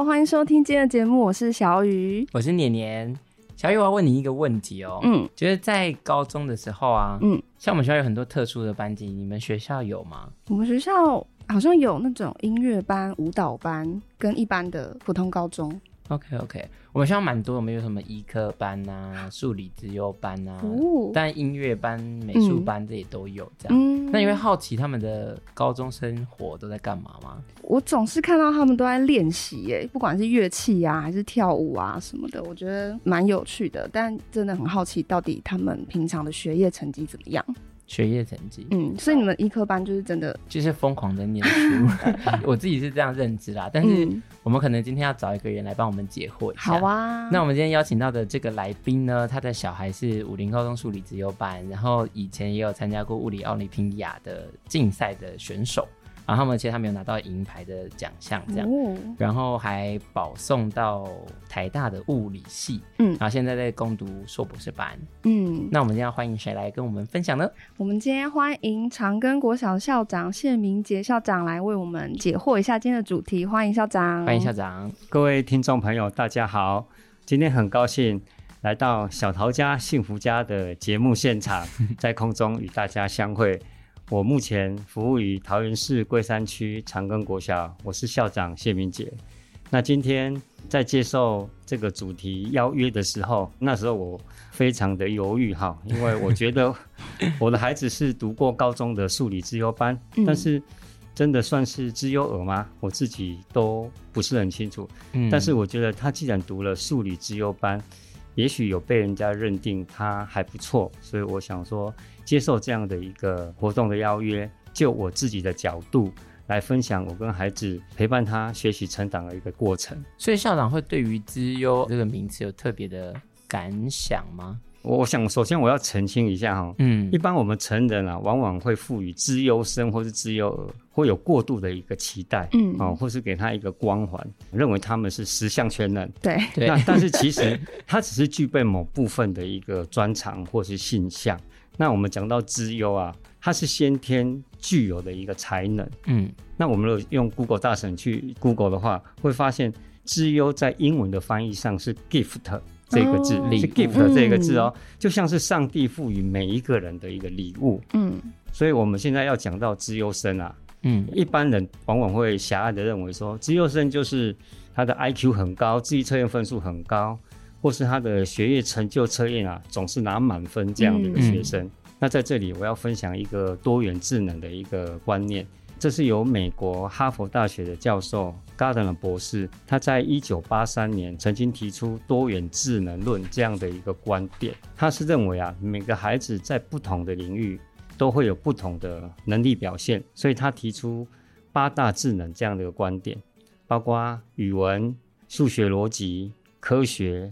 好，欢迎收听今天的节目，我是小雨，我是年年。小雨，我要问你一个问题哦，嗯，就是在高中的时候啊，嗯，像我们学校有很多特殊的班级，你们学校有吗？我们学校好像有那种音乐班、舞蹈班，跟一般的普通高中。OK OK，我们学校蛮多，我们有什么医科班啊、数理资优班啊，哦、但音乐班、美术班这也都有这样。嗯、那你会好奇他们的高中生活都在干嘛吗？我总是看到他们都在练习，耶，不管是乐器啊，还是跳舞啊什么的，我觉得蛮有趣的。但真的很好奇，到底他们平常的学业成绩怎么样？学业成绩，嗯，所以你们医科班就是真的就是疯狂的念书，我自己是这样认知啦。但是我们可能今天要找一个人来帮我们解惑一下。好啊，那我们今天邀请到的这个来宾呢，他的小孩是武林高中数理资优班，然后以前也有参加过物理奥林匹亚的竞赛的选手。然后他们其实他没有拿到银牌的奖项，这样，哦、然后还保送到台大的物理系，嗯，然后现在在攻读硕博士班，嗯，那我们今天要欢迎谁来跟我们分享呢？我们今天欢迎长庚国小校长谢明杰校长来为我们解惑一下今天的主题，欢迎校长，欢迎校长，各位听众朋友，大家好，今天很高兴来到小桃家幸福家的节目现场，在空中与大家相会。我目前服务于桃园市龟山区长庚国小，我是校长谢明杰。那今天在接受这个主题邀约的时候，那时候我非常的犹豫哈，因为我觉得我的孩子是读过高中的数理资优班，嗯、但是真的算是资优儿吗？我自己都不是很清楚。嗯、但是我觉得他既然读了数理资优班，也许有被人家认定他还不错，所以我想说。接受这样的一个活动的邀约，就我自己的角度来分享我跟孩子陪伴他学习成长的一个过程。所以校长会对于“资优”这个名词有特别的感想吗？我想首先我要澄清一下哈，嗯，一般我们成人啊，往往会赋予资优生或是资优儿会有过度的一个期待，嗯，哦，或是给他一个光环，认为他们是十项全能，对，那但是其实他只是具备某部分的一个专长或是性向。那我们讲到资优啊，它是先天具有的一个才能。嗯，那我们如果用 Google 大神去 Google 的话，会发现资优在英文的翻译上是 gift 这个字，哦、是 gift 这个字哦，嗯、就像是上帝赋予每一个人的一个礼物。嗯，所以我们现在要讲到资优生啊，嗯，一般人往往会狭隘的认为说，资优生就是他的 IQ 很高，智力测验分数很高。或是他的学业成就测验啊，总是拿满分这样的一个学生。嗯、那在这里，我要分享一个多元智能的一个观念，这是由美国哈佛大学的教授 Gardner 博士，他在一九八三年曾经提出多元智能论这样的一个观点。他是认为啊，每个孩子在不同的领域都会有不同的能力表现，所以他提出八大智能这样的一个观点，包括语文、数学、逻辑、科学。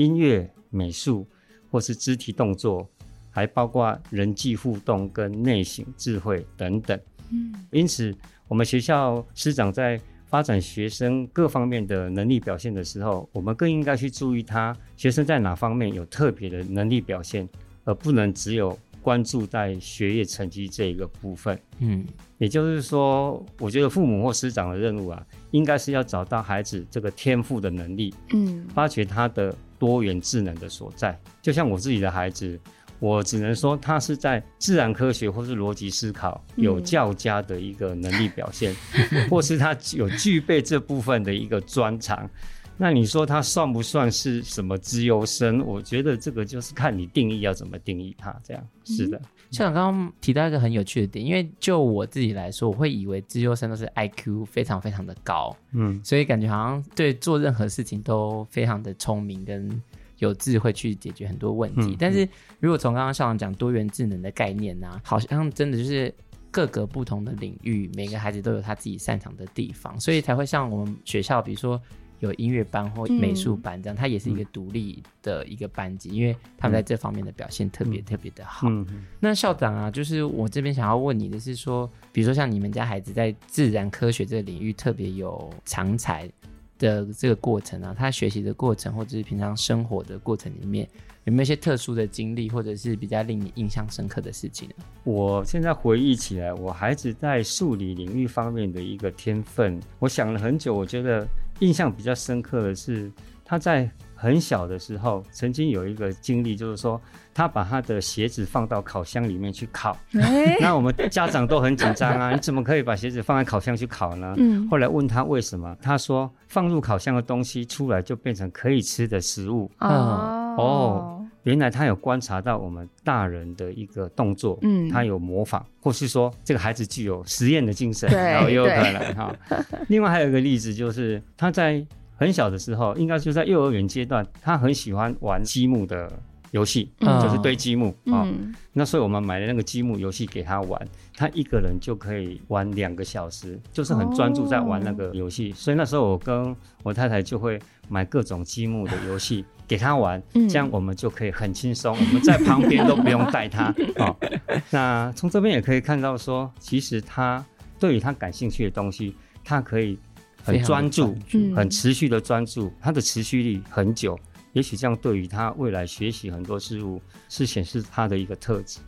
音乐、美术，或是肢体动作，还包括人际互动跟内省智慧等等。嗯，因此，我们学校师长在发展学生各方面的能力表现的时候，我们更应该去注意他学生在哪方面有特别的能力表现，而不能只有关注在学业成绩这一个部分。嗯，也就是说，我觉得父母或师长的任务啊，应该是要找到孩子这个天赋的能力，嗯，发掘他的。多元智能的所在，就像我自己的孩子，我只能说他是在自然科学或是逻辑思考有较佳的一个能力表现，嗯、或是他有具备这部分的一个专长。那你说他算不算是什么资优生？我觉得这个就是看你定义要怎么定义他。这样是的。校长刚刚提到一个很有趣的点，因为就我自己来说，我会以为资优生都是 IQ 非常非常的高，嗯，所以感觉好像对做任何事情都非常的聪明跟有智慧去解决很多问题。嗯、但是如果从刚刚校长讲多元智能的概念呢、啊，好像真的就是各个不同的领域，每个孩子都有他自己擅长的地方，所以才会像我们学校，比如说。有音乐班或美术班这样，它也是一个独立的一个班级，因为他们在这方面的表现特别特别的好。那校长啊，就是我这边想要问你的是说，比如说像你们家孩子在自然科学这个领域特别有长才的这个过程啊，他学习的过程或者是平常生活的过程里面。有没有一些特殊的经历，或者是比较令你印象深刻的事情呢？我现在回忆起来，我孩子在数理领域方面的一个天分，我想了很久。我觉得印象比较深刻的是，他在很小的时候，曾经有一个经历，就是说他把他的鞋子放到烤箱里面去烤。欸、那我们家长都很紧张啊，你怎么可以把鞋子放在烤箱去烤呢？嗯。后来问他为什么，他说放入烤箱的东西出来就变成可以吃的食物。哦原来他有观察到我们大人的一个动作，嗯，他有模仿，或是说这个孩子具有实验的精神，然后也有可能哈。另外还有一个例子就是他在很小的时候，应该就在幼儿园阶段，他很喜欢玩积木的游戏，嗯，就是堆积木啊。嗯，那所以我们买了那个积木游戏给他玩，他一个人就可以玩两个小时，就是很专注在玩那个游戏。哦，所以那时候我跟我太太就会买各种积木的游戏。给他玩，这样我们就可以很轻松，嗯、我们在旁边都不用带他。哦，那从这边也可以看到说，其实他对于他感兴趣的东西，他可以很专注，很持续的专注，他的持续力很久。也许这样对于他未来学习很多事物是显示他的一个特质。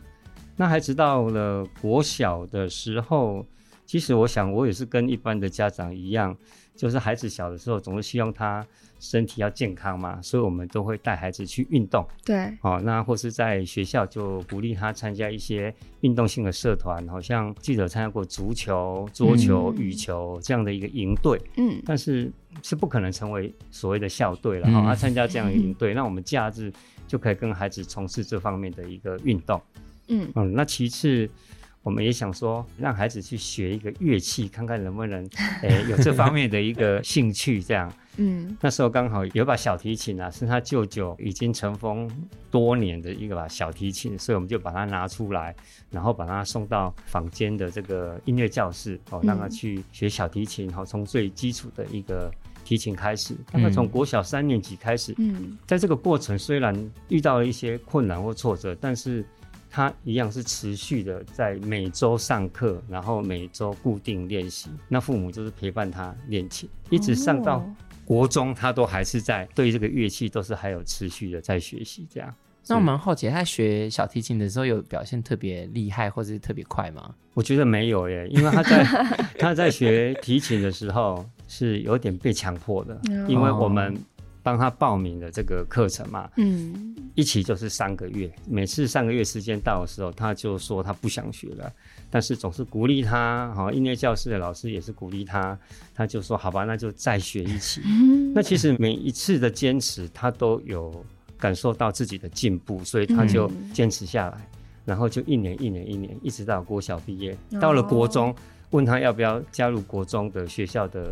那孩子到了国小的时候，其实我想我也是跟一般的家长一样，就是孩子小的时候总是希望他。身体要健康嘛，所以我们都会带孩子去运动。对，哦，那或是在学校就鼓励他参加一些运动性的社团，好像记者参加过足球、桌球、羽球这样的一个营队。嗯，但是是不可能成为所谓的校队了。哈、嗯，他参加这样的营 队，嗯、那我们假日就可以跟孩子从事这方面的一个运动。嗯嗯，那其次。我们也想说，让孩子去学一个乐器，看看能不能，诶、欸，有这方面的一个兴趣。这样，嗯，那时候刚好有把小提琴啊，是他舅舅已经尘封多年的一个把小提琴，所以我们就把它拿出来，然后把它送到坊间的这个音乐教室，哦，让他去学小提琴，好，从最基础的一个提琴开始，大概从国小三年级开始，嗯，在这个过程虽然遇到了一些困难或挫折，但是。他一样是持续的在每周上课，然后每周固定练习。那父母就是陪伴他练琴，一直上到国中，他都还是在对这个乐器都是还有持续的在学习。这样，那我蛮好奇，他学小提琴的时候有表现特别厉害或者是特别快吗？我觉得没有耶，因为他在 他在学提琴的时候是有点被强迫的，因为我们。帮他报名的这个课程嘛，嗯，一起就是三个月，每次三个月时间到的时候，他就说他不想学了，但是总是鼓励他，好，音乐教室的老师也是鼓励他，他就说好吧，那就再学一期。那其实每一次的坚持，他都有感受到自己的进步，所以他就坚持下来，然后就一年一年一年，一直到国小毕业，到了国中。问他要不要加入国中的学校的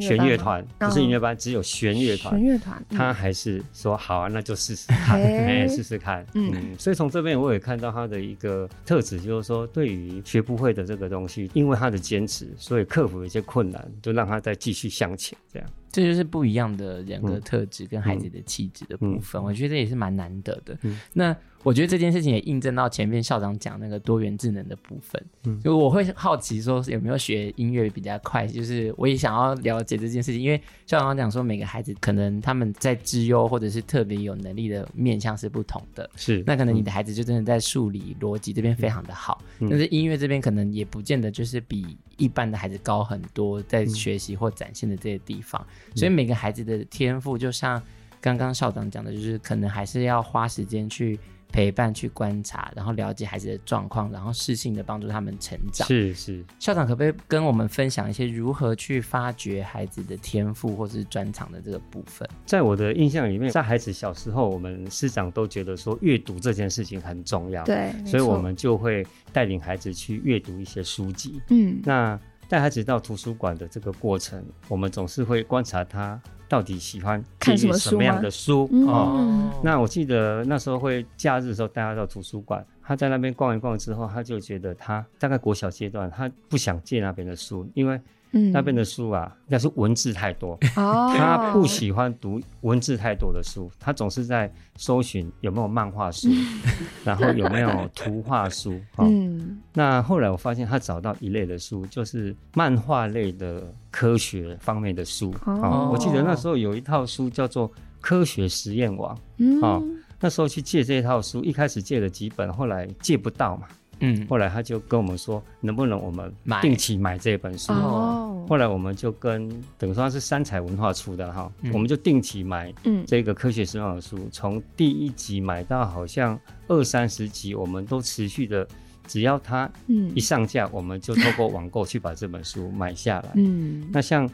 弦乐团，不是音乐班，只有弦乐团。弦乐团，他还是说好啊，那就试试看，哎，试试看。嗯，所以从这边我也看到他的一个特质，就是说对于学不会的这个东西，因为他的坚持，所以克服一些困难，就让他再继续向前，这样。这就是不一样的人格特质跟孩子的气质的部分，我觉得也是蛮难得的。那我觉得这件事情也印证到前面校长讲那个多元智能的部分，嗯。就我会好奇说有没有学音乐比较快，就是我也想要了解这件事情，因为校长讲说每个孩子可能他们在资优或者是特别有能力的面向是不同的，是。那可能你的孩子就真的在数理逻辑这边非常的好，但是音乐这边可能也不见得就是比一般的孩子高很多，在学习或展现的这些地方。所以每个孩子的天赋，就像刚刚校长讲的，就是可能还是要花时间去陪伴、去观察，然后了解孩子的状况，然后适性的帮助他们成长。是是，校长可不可以跟我们分享一些如何去发掘孩子的天赋或是专长的这个部分？在我的印象里面，在孩子小时候，我们师长都觉得说阅读这件事情很重要，对，所以我们就会带领孩子去阅读一些书籍。嗯，那。带孩子到图书馆的这个过程，我们总是会观察他到底喜欢看什么样的书？哦。那我记得那时候会假日的时候带他到图书馆，他在那边逛一逛之后，他就觉得他大概国小阶段，他不想借那边的书，因为嗯，那边的书啊，那是文字太多，哦，他不喜欢读文字太多的书，他总是在搜寻有没有漫画书，然后有没有图画书，嗯，那后来我发现他找到一类的书，就是漫画类的科学方面的书，哦，我记得那时候有一套书叫做《科学实验网》，嗯，哦，那时候去借这一套书，一开始借了几本，后来借不到嘛。嗯，后来他就跟我们说，能不能我们定期买这本书？哦，后来我们就跟等于说它是三彩文化出的哈，嗯、我们就定期买这个科学实验网的书，从、嗯、第一集买到好像二三十集，我们都持续的，只要它一上架，我们就透过网购去把这本书买下来。嗯，那像。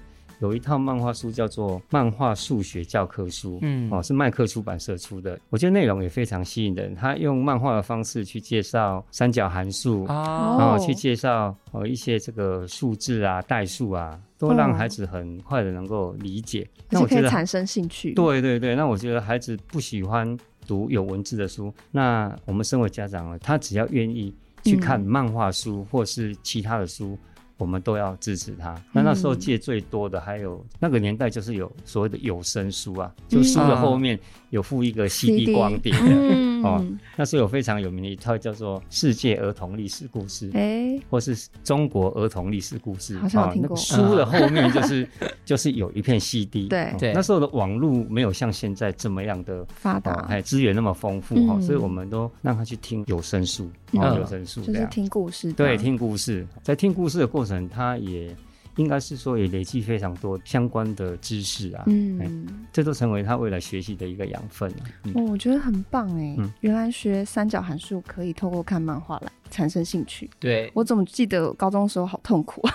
有一套漫画书叫做《漫画数学教科书》，嗯，哦，是麦克出版社出的。我觉得内容也非常吸引人。他用漫画的方式去介绍三角函数，哦，然后去介绍呃一些这个数字啊、代数啊，都让孩子很快的能够理解。那我觉得产生兴趣。对对对，那我觉得孩子不喜欢读有文字的书，那我们身为家长啊，他只要愿意去看漫画书或是其他的书。我们都要支持他。那那时候借最多的还有、嗯、那个年代，就是有所谓的有声书啊，就书的后面有附一个 CD 光碟哦。那时候有非常有名的一套叫做《世界儿童历史故事》，哎，或是中国儿童历史故事。好像听过。哦、那个书的后面就是 就是有一片 CD。对对、哦。那时候的网络没有像现在这么样的发达，哎，资源那么丰富哈、嗯哦，所以我们都让他去听有声书，就是听故事。对，听故事，在听故事的过程。他也应该是说也累积非常多相关的知识啊，嗯、欸，这都成为他未来学习的一个养分、啊嗯、哦，我觉得很棒哎，嗯、原来学三角函数可以透过看漫画来产生兴趣。对，我怎么记得高中的时候好痛苦啊？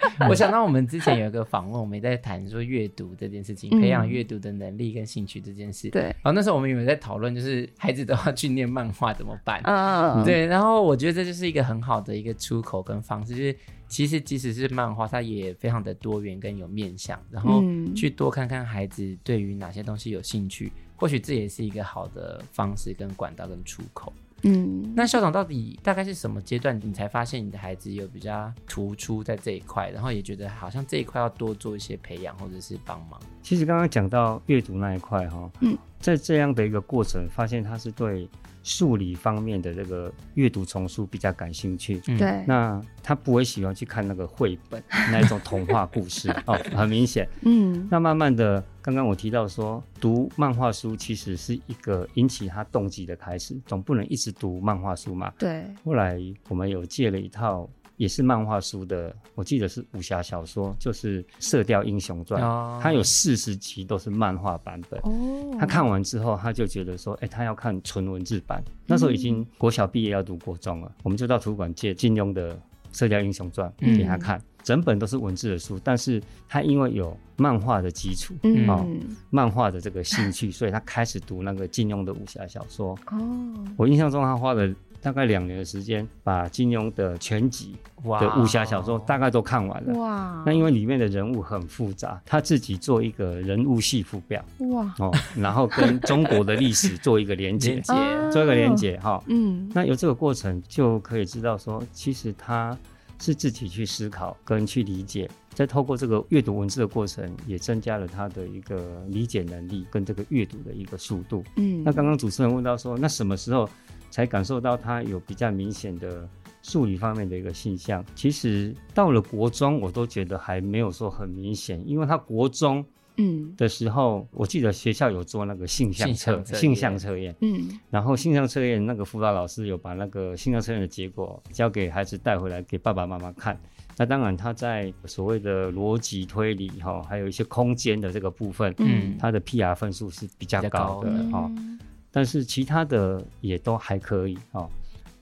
我想到我们之前有一个访问，我们也在谈说阅读这件事情，培养阅读的能力跟兴趣这件事。对，然后那时候我们有没有在讨论，就是孩子都要去念漫画怎么办？嗯，对。然后我觉得这就是一个很好的一个出口跟方式，就是其实即使是漫画，它也非常的多元跟有面向，然后去多看看孩子对于哪些东西有兴趣，或许这也是一个好的方式跟管道跟出口。嗯，那校长到底大概是什么阶段，你才发现你的孩子有比较突出在这一块，然后也觉得好像这一块要多做一些培养或者是帮忙？其实刚刚讲到阅读那一块哈，嗯，在这样的一个过程，发现他是对。数理方面的这个阅读丛书比较感兴趣，对、嗯，那他不会喜欢去看那个绘本 那一种童话故事 哦，很明显，嗯，那慢慢的，刚刚我提到说，读漫画书其实是一个引起他动机的开始，总不能一直读漫画书嘛，对，后来我们有借了一套。也是漫画书的，我记得是武侠小说，就是《射雕英雄传》哦，它有四十集都是漫画版本。哦，他看完之后，他就觉得说，哎、欸，他要看纯文字版。那时候已经国小毕业要读国中了，嗯、我们就到图书馆借金庸的《射雕英雄传》给他看，嗯、整本都是文字的书，但是他因为有漫画的基础，嗯，哦、漫画的这个兴趣，所以他开始读那个金庸的武侠小说。哦，我印象中他花了。大概两年的时间，把金庸的全集的武侠小说大概都看完了。哇！那因为里面的人物很复杂，他自己做一个人物系谱表。哇！哦，然后跟中国的历史做一个连接，做一个连接哈。嗯。那有这个过程，就可以知道说，其实他是自己去思考跟去理解，在透过这个阅读文字的过程，也增加了他的一个理解能力跟这个阅读的一个速度。嗯。那刚刚主持人问到说，那什么时候？才感受到他有比较明显的数理方面的一个现象。其实到了国中，我都觉得还没有说很明显，因为他国中嗯。的时候，嗯、我记得学校有做那个性向测性向测验，嗯，然后性向测验那个辅导老师有把那个性向测验的结果交给孩子带回来给爸爸妈妈看。那当然他在所谓的逻辑推理哈，还有一些空间的这个部分，嗯，他的 PR 分数是比较高的。哈。但是其他的也都还可以哦。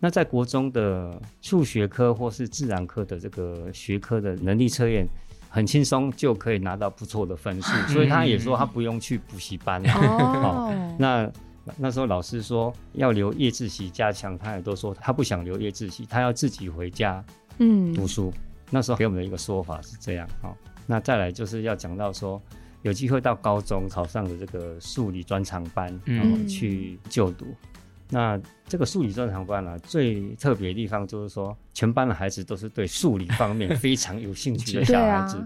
那在国中的数学科或是自然科的这个学科的能力测验，很轻松就可以拿到不错的分数，所以他也说他不用去补习班 哦。那那时候老师说要留夜自习加强，他也都说他不想留夜自习，他要自己回家嗯读书。那时候给我们的一个说法是这样哦。那再来就是要讲到说。有机会到高中考上的这个数理专长班，然后去就读。那这个数理专长班啊，最特别的地方就是说，全班的孩子都是对数理方面非常有兴趣的 小孩子。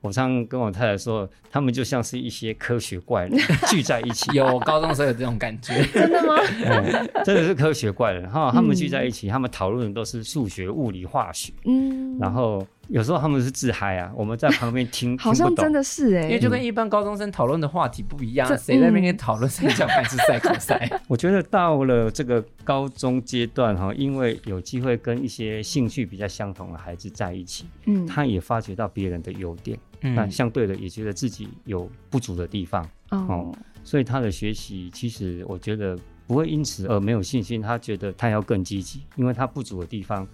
我常常跟我太太说，他们就像是一些科学怪人 聚在一起。有高中时候有这种感觉，真的吗？嗯，真的是科学怪人哈，他们聚在一起，嗯、他们讨论的都是数学、物理、化学。嗯，然后。有时候他们是自嗨啊，我们在旁边听，好像真的是哎、欸，因为就跟一般高中生讨论的话题不一样，谁、嗯、在那边讨论三角函数、赛口赛？我觉得到了这个高中阶段哈，因为有机会跟一些兴趣比较相同的孩子在一起，嗯，他也发觉到别人的优点，嗯，那相对的也觉得自己有不足的地方，哦、嗯，所以他的学习其实我觉得不会因此而没有信心，他觉得他要更积极，因为他不足的地方。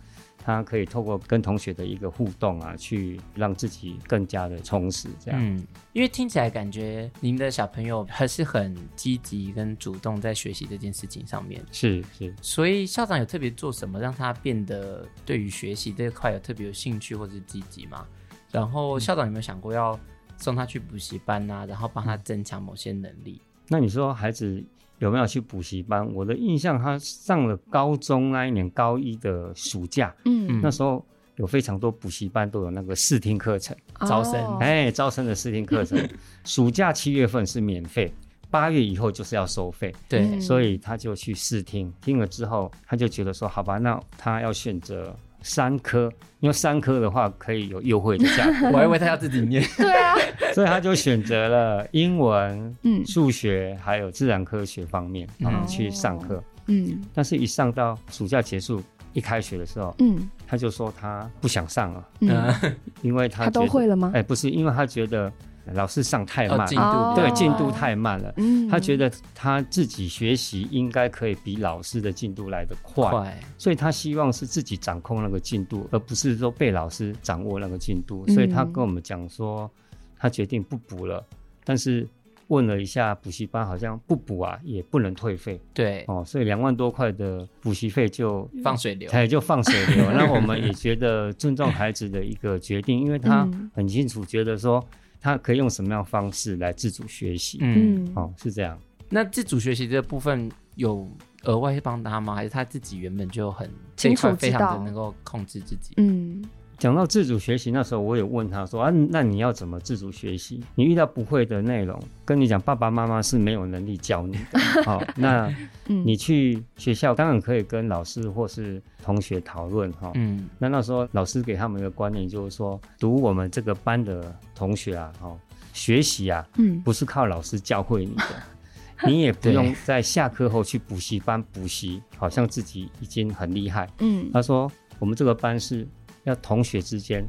他可以透过跟同学的一个互动啊，去让自己更加的充实。这样，嗯，因为听起来感觉您的小朋友还是很积极跟主动在学习这件事情上面。是是，所以校长有特别做什么让他变得对于学习这块有特别有兴趣或者是积极吗？然后校长有没有想过要送他去补习班啊，然后帮他增强某些能力？那你说孩子？有没有去补习班？我的印象，他上了高中那一年高一的暑假，嗯，那时候有非常多补习班都有那个试听课程，招生，哎、欸，招生的试听课程，暑假七月份是免费，八月以后就是要收费，对，所以他就去试听，听了之后，他就觉得说，好吧，那他要选择。三科，因为三科的话可以有优惠的价格。我还以为他要自己念。对啊，所以他就选择了英文、嗯、数学还有自然科学方面，然后去上课。嗯，但是一上到暑假结束一开学的时候，嗯，他就说他不想上了，嗯，因为他他都会了吗？哎，不是，因为他觉得。老师上太慢，进、哦、度对进度太慢了。嗯，他觉得他自己学习应该可以比老师的进度来得快，快，所以他希望是自己掌控那个进度，而不是说被老师掌握那个进度。所以他跟我们讲说，他决定不补了。但是问了一下补习班，好像不补啊也不能退费。对哦，所以两万多块的补习费就放水流，他也就放水流。那我们也觉得尊重孩子的一个决定，因为他很清楚觉得说。他可以用什么样的方式来自主学习？嗯，哦，是这样。那自主学习这部分有额外帮他吗？还是他自己原本就很清楚，非常的能够控制自己？嗯。讲到自主学习，那时候我也问他说：“啊，那你要怎么自主学习？你遇到不会的内容，跟你讲，爸爸妈妈是没有能力教你的。好、哦，那你去学校当然可以跟老师或是同学讨论哈。嗯，那那时候老师给他们一个观念，就是说，读我们这个班的同学啊，哈、哦，学习啊，嗯，不是靠老师教会你的，你也不用在下课后去补习班补习，好像自己已经很厉害。嗯，他说我们这个班是。要同学之间，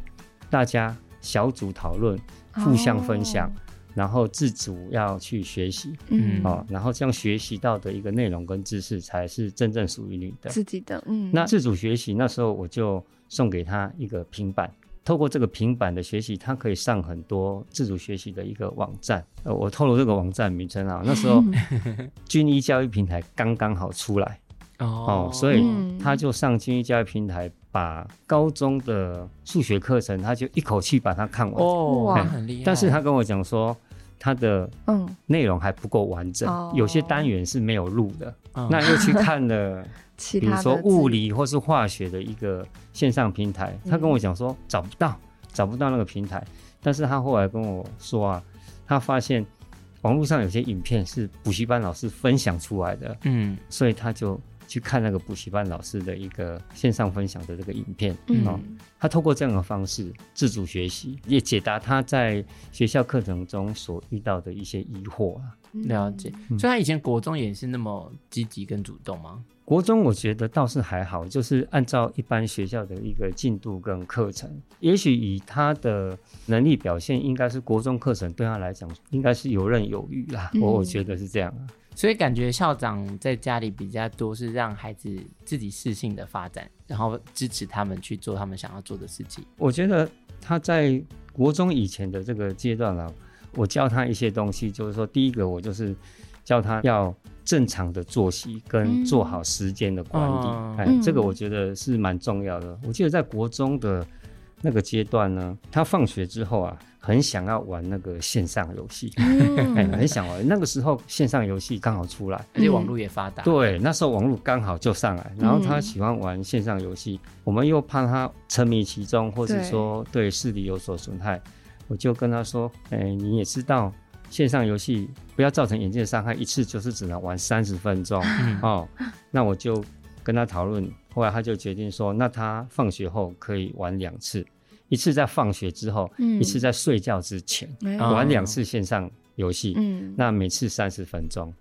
大家小组讨论，互相分享，哦，然后自主要去学习，嗯，哦，然后这样学习到的一个内容跟知识，才是真正属于你的自己的。嗯，那自主学习那时候我就送给他一个平板，透过这个平板的学习，他可以上很多自主学习的一个网站。呃，我透露这个网站名称啊，那时候 军医教育平台刚刚好出来。哦，所以他就上军医教育平台，把高中的数学课程，他就一口气把它看完。哦，哇，很厉害。但是他跟我讲说，他的嗯内容还不够完整，嗯，有些单元是没有录的，哦。那又去看了，比如说物理或是化学的一个线上平台，他跟我讲说找不到，找不到那个平台。但是他后来跟我说啊，他发现网络上有些影片是补习班老师分享出来的，嗯，所以他就。去看那个补习班老师的一个线上分享的这个影片，嗯，哦、他透过这样的方式自主学习，也解答他在学校课程中所遇到的一些疑惑啊。了解，所以他以前国中也是那么积极跟主动吗？国中我觉得倒是还好，就是按照一般学校的一个进度跟课程，也许以他的能力表现，应该是国中课程对他来讲应该是游刃有余啦。我、嗯、我觉得是这样啊。所以感觉校长在家里比较多是让孩子自己适性的发展，然后支持他们去做他们想要做的事情。我觉得他在国中以前的这个阶段啊，我教他一些东西，就是说，第一个我就是教他要正常的作息跟做好时间的管理，嗯、哎，这个我觉得是蛮重要的。我记得在国中的那个阶段呢，他放学之后啊。很想要玩那个线上游戏，嗯欸，很想玩。那个时候线上游戏刚好出来，而且网络也发达。对，那时候网络刚好就上来，然后他喜欢玩线上游戏，嗯，我们又怕他沉迷其中，或是说对视力有所损害，我就跟他说：“哎，欸，你也知道。”线上游戏不要造成眼睛的伤害，一次就是只能玩三十分钟、嗯、哦。那我就跟他讨论，后来他就决定说，那他放学后可以玩两次，一次在放学之后，嗯、一次在睡觉之前、嗯、玩两次线上游戏。嗯，那每次三十分钟。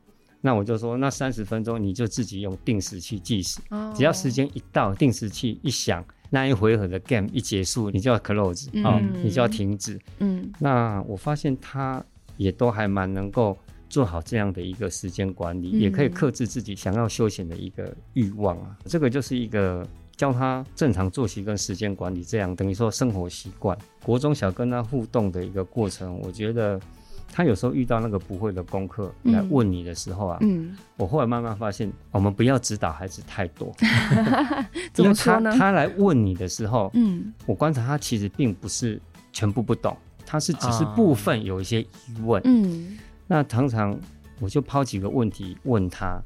那我就说，那三十分钟你就自己用定时器计时，哦、只要时间一到，定时器一响，那一回合的 game 一结束，你就要 close 啊、嗯哦，你就要停止。嗯，那我发现他。也都还蛮能够做好这样的一个时间管理，嗯，也可以克制自己想要休闲的一个欲望啊。这个就是一个教他正常作息跟时间管理，这样等于说生活习惯。国中小跟他互动的一个过程，我觉得他有时候遇到那个不会的功课来问你的时候啊，嗯，我后来慢慢发现，我们不要指导孩子太多，怎么说呢？因为他他来问你的时候，嗯，我观察他其实并不是全部不懂。他是只是部分有一些疑问，啊、嗯，那常常我就抛几个问题问他，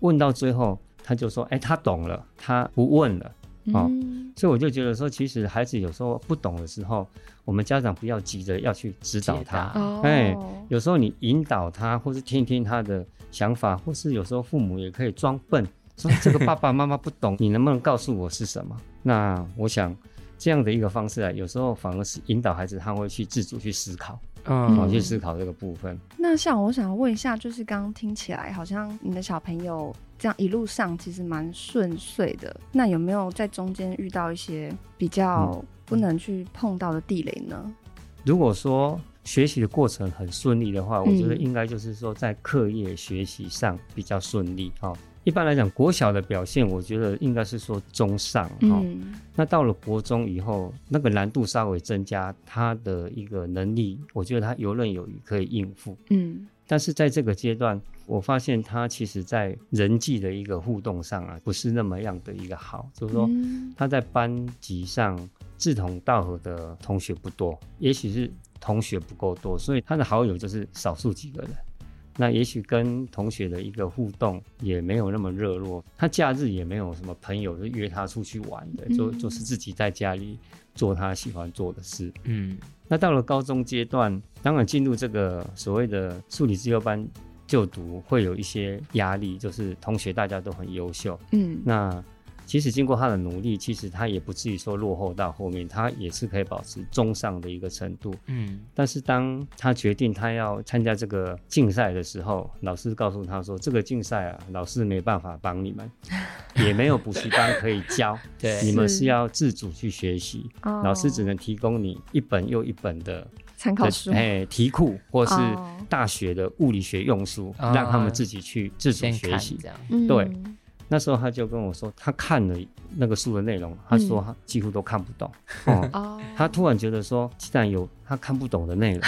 问到最后他就说，哎、欸，他懂了，他不问了，哦、嗯，所以我就觉得说，其实孩子有时候不懂的时候，我们家长不要急着要去指导他，哎、欸，有时候你引导他，或是听听他的想法，或是有时候父母也可以装笨，说这个爸爸妈妈不懂，你能不能告诉我是什么？那我想。这样的一个方式啊，有时候反而是引导孩子，他会去自主去思考，嗯，好去思考这个部分。那像我想要问一下，就是刚刚听起来好像你的小朋友这样一路上其实蛮顺遂的，那有没有在中间遇到一些比较不能去碰到的地雷呢？嗯，如果说学习的过程很顺利的话，我觉得应该就是说在课业学习上比较顺利，哈。一般来讲，国小的表现，我觉得应该是说中上哈、嗯。那到了国中以后，那个难度稍微增加，他的一个能力，我觉得他游刃有余，可以应付。嗯。但是在这个阶段，我发现他其实在人际的一个互动上啊，不是那么样的一个好。就是说，他在班级上志同道合的同学不多，也许是同学不够多，所以他的好友就是少数几个人。那也许跟同学的一个互动也没有那么热络，他假日也没有什么朋友就约他出去玩的，就就是自己在家里做他喜欢做的事。嗯，那到了高中阶段，当然进入这个所谓的数理自由班就读，会有一些压力，就是同学大家都很优秀。嗯，那。其实经过他的努力，其实他也不至于说落后到后面，他也是可以保持中上的一个程度。嗯，但是当他决定他要参加这个竞赛的时候，老师告诉他说：“这个竞赛啊，老师没办法帮你们，也没有补习班可以教，对，你们是要自主去学习。老师只能提供你一本又一本的参考书，哎，题库或是大学的物理学用书，让他们自己去自主学习。这样，对。”那时候他就跟我说，他看了那个书的内容，他说他几乎都看不懂。嗯、哦，他突然觉得说，既然有他看不懂的内容，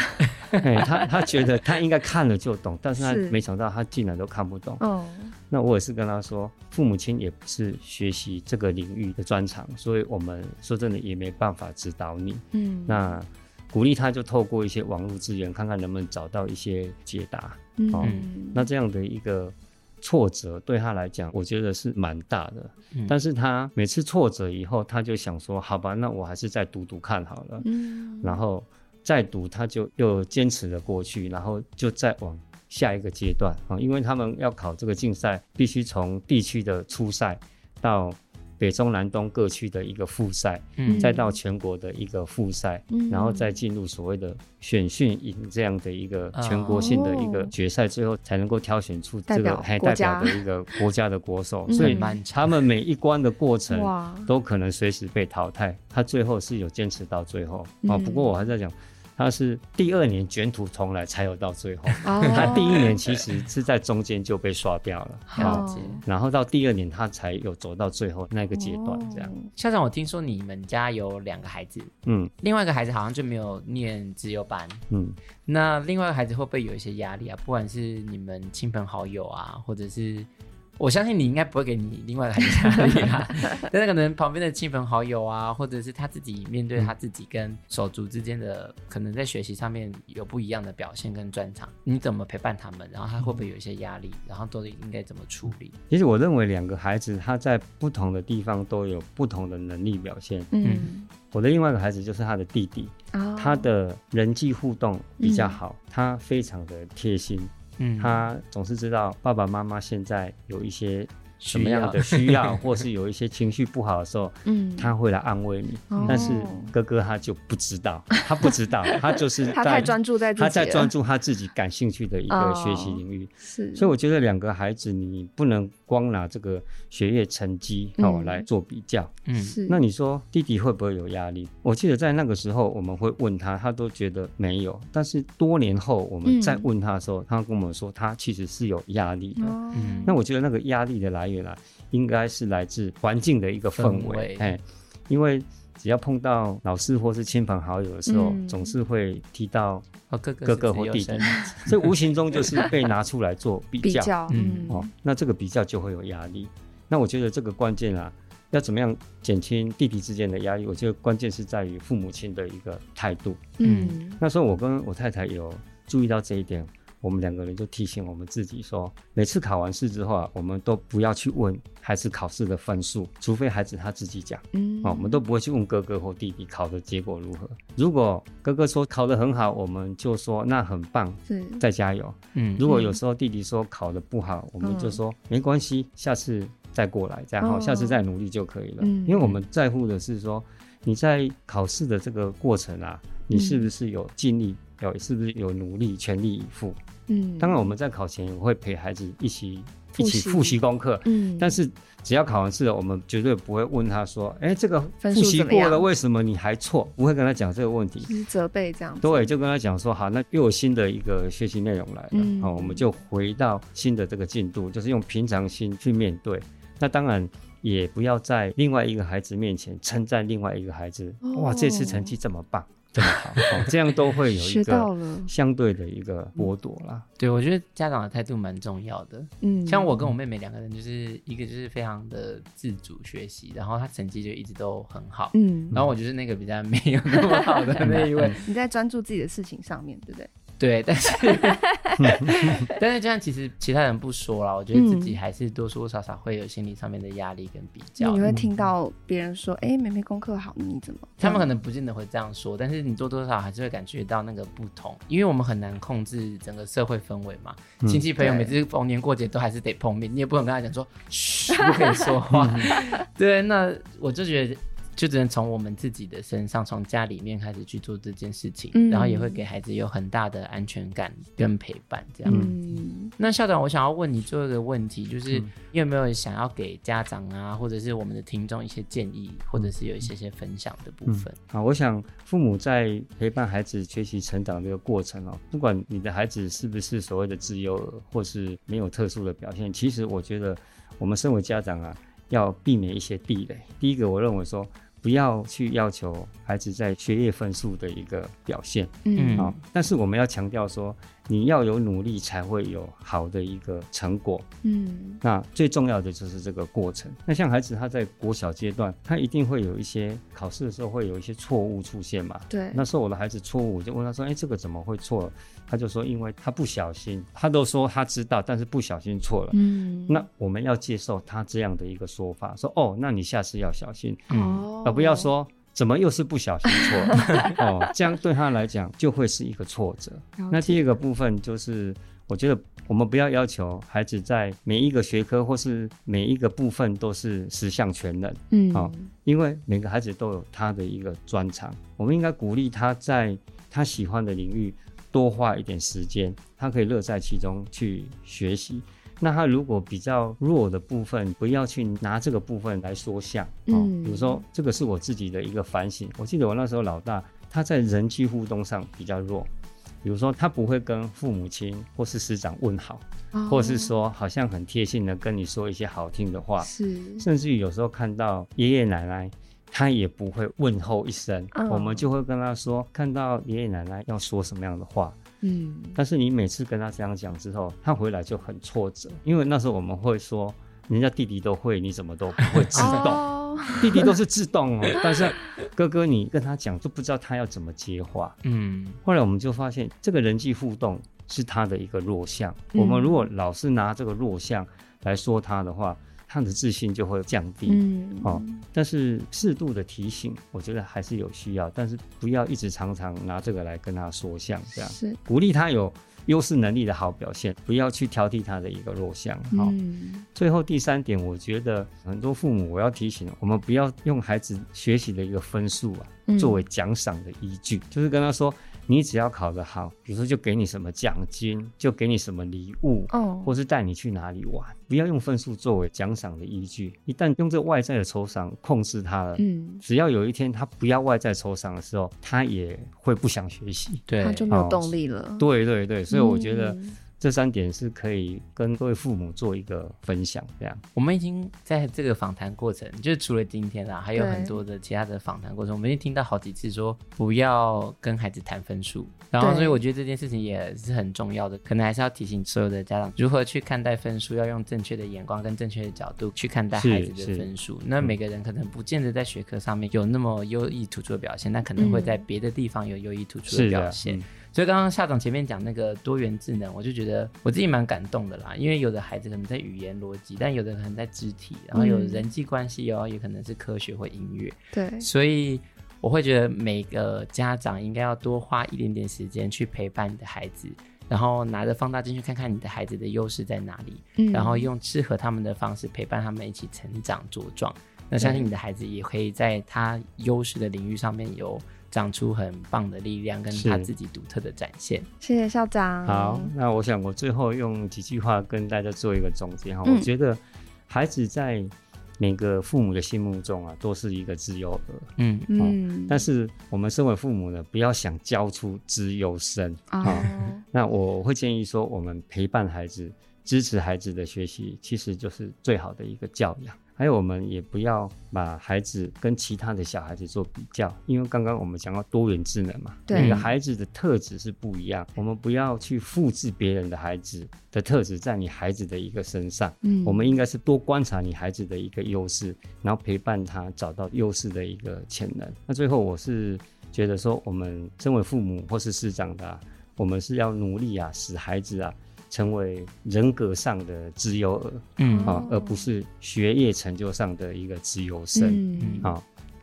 哎，他他觉得他应该看了就懂，但是他没想到他竟然都看不懂。哦，那我也是跟他说，父母亲也不是学习这个领域的专长，所以我们说真的也没办法指导你。嗯，那鼓励他就透过一些网络资源，看看能不能找到一些解答。嗯，哦、那这样的一个。挫折对他来讲，我觉得是蛮大的。嗯。但是他每次挫折以后，他就想说：“好吧，那我还是再读读看好了。”嗯。然后再读，他就又坚持了过去，然后就再往下一个阶段啊，因为他们要考这个竞赛，必须从地区的初赛到。北中南东各区的一个复赛，嗯，再到全国的一个复赛，嗯，然后再进入所谓的选训营这样的一个全国性的一个决赛，最后才能够挑选出这个还代表的一个国家的国手。所以他们每一关的过程都可能随时被淘汰，他最后是有坚持到最后啊。不过我还在讲。他是第二年卷土重来才有到最后，他第一年其实是在中间就被刷掉了，好，然后到第二年他才有走到最后那个阶段，这样。校长，我听说你们家有两个孩子，嗯，另外一个孩子好像就没有念自由班，嗯，那另外一个孩子会不会有一些压力啊？不管是你们亲朋好友啊，或者是我相信你应该不会给你另外的孩子压力啦，但是可能旁边的亲朋好友啊，或者是他自己面对他自己跟手足之间的，可能在学习上面有不一样的表现跟专长，你怎么陪伴他们？然后他会不会有一些压力？然后都应该怎么处理？其实我认为两个孩子他在不同的地方都有不同的能力表现。嗯，我的另外一个孩子就是他的弟弟，哦、他的人际互动比较好，嗯、他非常的贴心。他总是知道爸爸妈妈现在有一些什么样的需要，或是有一些情绪不好的时候，嗯，他会来安慰你。但是哥哥他就不知道，他不知道，他就是他太专注在他在专注他自己感兴趣的一个学习领域。是，所以我觉得两个孩子你不能光拿这个学业成绩哦来做比较。嗯，是。那你说弟弟会不会有压力？我记得在那个时候我们会问他，他都觉得没有。但是多年后我们再问他的时候，他跟我们说他其实是有压力的。嗯，那我觉得那个压力的来源啊，应该是来自环境的一个氛围。哎，因为只要碰到老师或是亲朋好友的时候，总是会提到哥哥或弟弟，所以无形中就是被拿出来做比较。嗯，哦，那这个比较就会有压力。那我觉得这个关键啊。要怎么样减轻弟弟之间的压力？我觉得关键是在于父母亲的一个态度。嗯，那时候我跟我太太有注意到这一点，我们两个人就提醒我们自己说，每次考完试之后啊，我们都不要去问孩子考试的分数，除非孩子他自己讲。嗯，哦，我们都不会去问哥哥或弟弟考的结果如何。如果哥哥说考得很好，我们就说那很棒，是再加油。嗯，如果有时候弟弟说考得不好，我们就说没关系，下次。再过来，这样好，下次再努力就可以了。因为我们在乎的是说，你在考试的这个过程啊，你是不是有尽力，有是不是有努力，全力以赴？嗯，当然我们在考前也会陪孩子一起一起复习功课。嗯，但是只要考完试了，我们绝对不会问他说，哎，这个复习过了，为什么你还错？不会跟他讲这个问题，责备这样。对，就跟他讲说，好，那又有新的一个学习内容来了，好，我们就回到新的这个进度，就是用平常心去面对。那当然也不要在另外一个孩子面前称赞另外一个孩子，哦、哇，这次成绩这么棒，这么好，哦，这样都会有一个 相对的一个剥夺啦。对，我觉得家长的态度蛮重要的。嗯，像我跟我妹妹两个人，就是一个就是非常的自主学习，然后她成绩就一直都很好。嗯，然后我就是那个比较没有那么好的那一位。你在专注自己的事情上面，对不对？对，但是 但是这样其实其他人不说了，我觉得自己还是多多少少会有心理上面的压力跟比较。你会听到别人说：“哎，妹妹功课好，你怎么？”他们可能不见得会这样说，但是你多多少少还是会感觉到那个不同，因为我们很难控制整个社会氛围嘛。亲戚朋友每次逢年过节都还是得碰面，你也不能跟他讲说：“嘘，不可以说话。”对，那我就觉得。就只能从我们自己的身上，从家里面开始去做这件事情，嗯、然后也会给孩子有很大的安全感跟陪伴，这样。嗯、那校长，我想要问你最后一个问题，就是你有没有想要给家长啊，或者是我们的听众一些建议，或者是有一些些分享的部分？好、嗯，我想父母在陪伴孩子学习成长这个过程哦，不管你的孩子是不是所谓的资优儿，或是没有特殊的表现，其实我觉得我们身为家长啊，要避免一些地雷。第一个，我认为说。不要去要求孩子在学业分数的一个表现，嗯，好，但是我们要强调说，你要有努力才会有好的一个成果，嗯，那最重要的就是这个过程。那像孩子他在国小阶段，他一定会有一些考试的时候会有一些错误出现嘛，对。那时候我的孩子错误，我就问他说，哎，这个怎么会错了？他就说，因为他不小心，他都说他知道，但是不小心错了。嗯，那我们要接受他这样的一个说法，说哦，那你下次要小心，嗯，而不要说怎么又是不小心错了？哦，这样对他来讲就会是一个挫折。那第二个部分就是，我觉得我们不要要求孩子在每一个学科或是每一个部分都是十项全能，嗯，哦，因为每个孩子都有他的一个专长，我们应该鼓励他在他喜欢的领域。多花一点时间，他可以乐在其中去学习。那他如果比较弱的部分，不要去拿这个部分来说项。嗯，比如说这个是我自己的一个反省。我记得我那时候老大他在人际互动上比较弱，比如说他不会跟父母亲或是师长问好，哦、或是说好像很贴心的跟你说一些好听的话，是，甚至于有时候看到爷爷奶奶。他也不会问候一声，嗯、我们就会跟他说，看到爷爷奶奶要说什么样的话。嗯，但是你每次跟他这样讲之后，他回来就很挫折，因为那时候我们会说，人家弟弟都会，你怎么都不会自动？弟弟都是自动哦，但是哥哥你跟他讲，就不知道他要怎么接话。嗯，后来我们就发现，这个人际互动是他的一个弱项。嗯、我们如果老是拿这个弱项来说他的话，他的自信就会降低。嗯，哦，但是适度的提醒，我觉得还是有需要，但是不要一直常常拿这个来跟他说项，这样是鼓励他有。优势能力的好表现，不要去挑剔他的一个弱项。好，嗯、最后第三点，我觉得很多父母我要提醒，我们不要用孩子学习的一个分数啊，作为奖赏的依据，嗯、就是跟他说。你只要考得好，比如说就给你什么奖金，就给你什么礼物，哦，或是带你去哪里玩，不要用分数作为奖赏的依据。一旦用这外在的酬赏控制他了，嗯，只要有一天他不要外在酬赏的时候，他也会不想学习，对，他就没有动力了。哦，对对对，所以我觉得。嗯这三点是可以跟各位父母做一个分享，这样。我们已经在这个访谈过程，就是除了今天啦，还有很多的其他的访谈过程，我们已经听到好几次说不要跟孩子谈分数，然后所以我觉得这件事情也是很重要的，可能还是要提醒所有的家长如何去看待分数，要用正确的眼光跟正确的角度去看待孩子的分数。那每个人可能不见得在学科上面有那么优异突出的表现，但可能会在别的地方有优异突出的表现。所以刚刚校长前面讲那个多元智能，我就觉得我自己蛮感动的啦。因为有的孩子可能在语言逻辑，但有的可能在肢体，然后有人际关系哦，也可能是科学或音乐。对，所以我会觉得每个家长应该要多花一点点时间去陪伴你的孩子，然后拿着放大镜去看看你的孩子的优势在哪里，嗯，然后用适合他们的方式陪伴他们一起成长茁壮。那相信你的孩子也可以在他优势的领域上面有。长出很棒的力量，跟他自己独特的展现。谢谢校长。好，那我想我最后用几句话跟大家做一个总结哈。嗯、我觉得孩子在每个父母的心目中啊，都是一个资优儿。嗯嗯。但是我们身为父母呢，不要想教出资优生啊。哦、那我会建议说，我们陪伴孩子，支持孩子的学习，其实就是最好的一个教养。还有，我们也不要把孩子跟其他的小孩子做比较，因为刚刚我们讲到多元智能嘛，对每个孩子的特质是不一样，我们不要去复制别人的孩子的特质在你孩子的一个身上。嗯，我们应该是多观察你孩子的一个优势，然后陪伴他找到优势的一个潜能。那最后，我是觉得说，我们身为父母或是师长的啊，我们是要努力啊，使孩子啊。成为人格上的自由儿，嗯，啊，而不是学业成就上的一个自由生，嗯，好，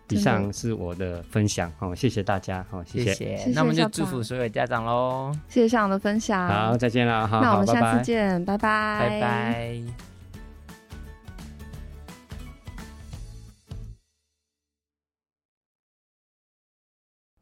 以上是我的分享，好，谢谢大家，好，谢谢，谢谢，那我们就祝福所有家长喽，谢谢校长。的分享，好，再见了，好，那我们下次见，拜拜，拜拜。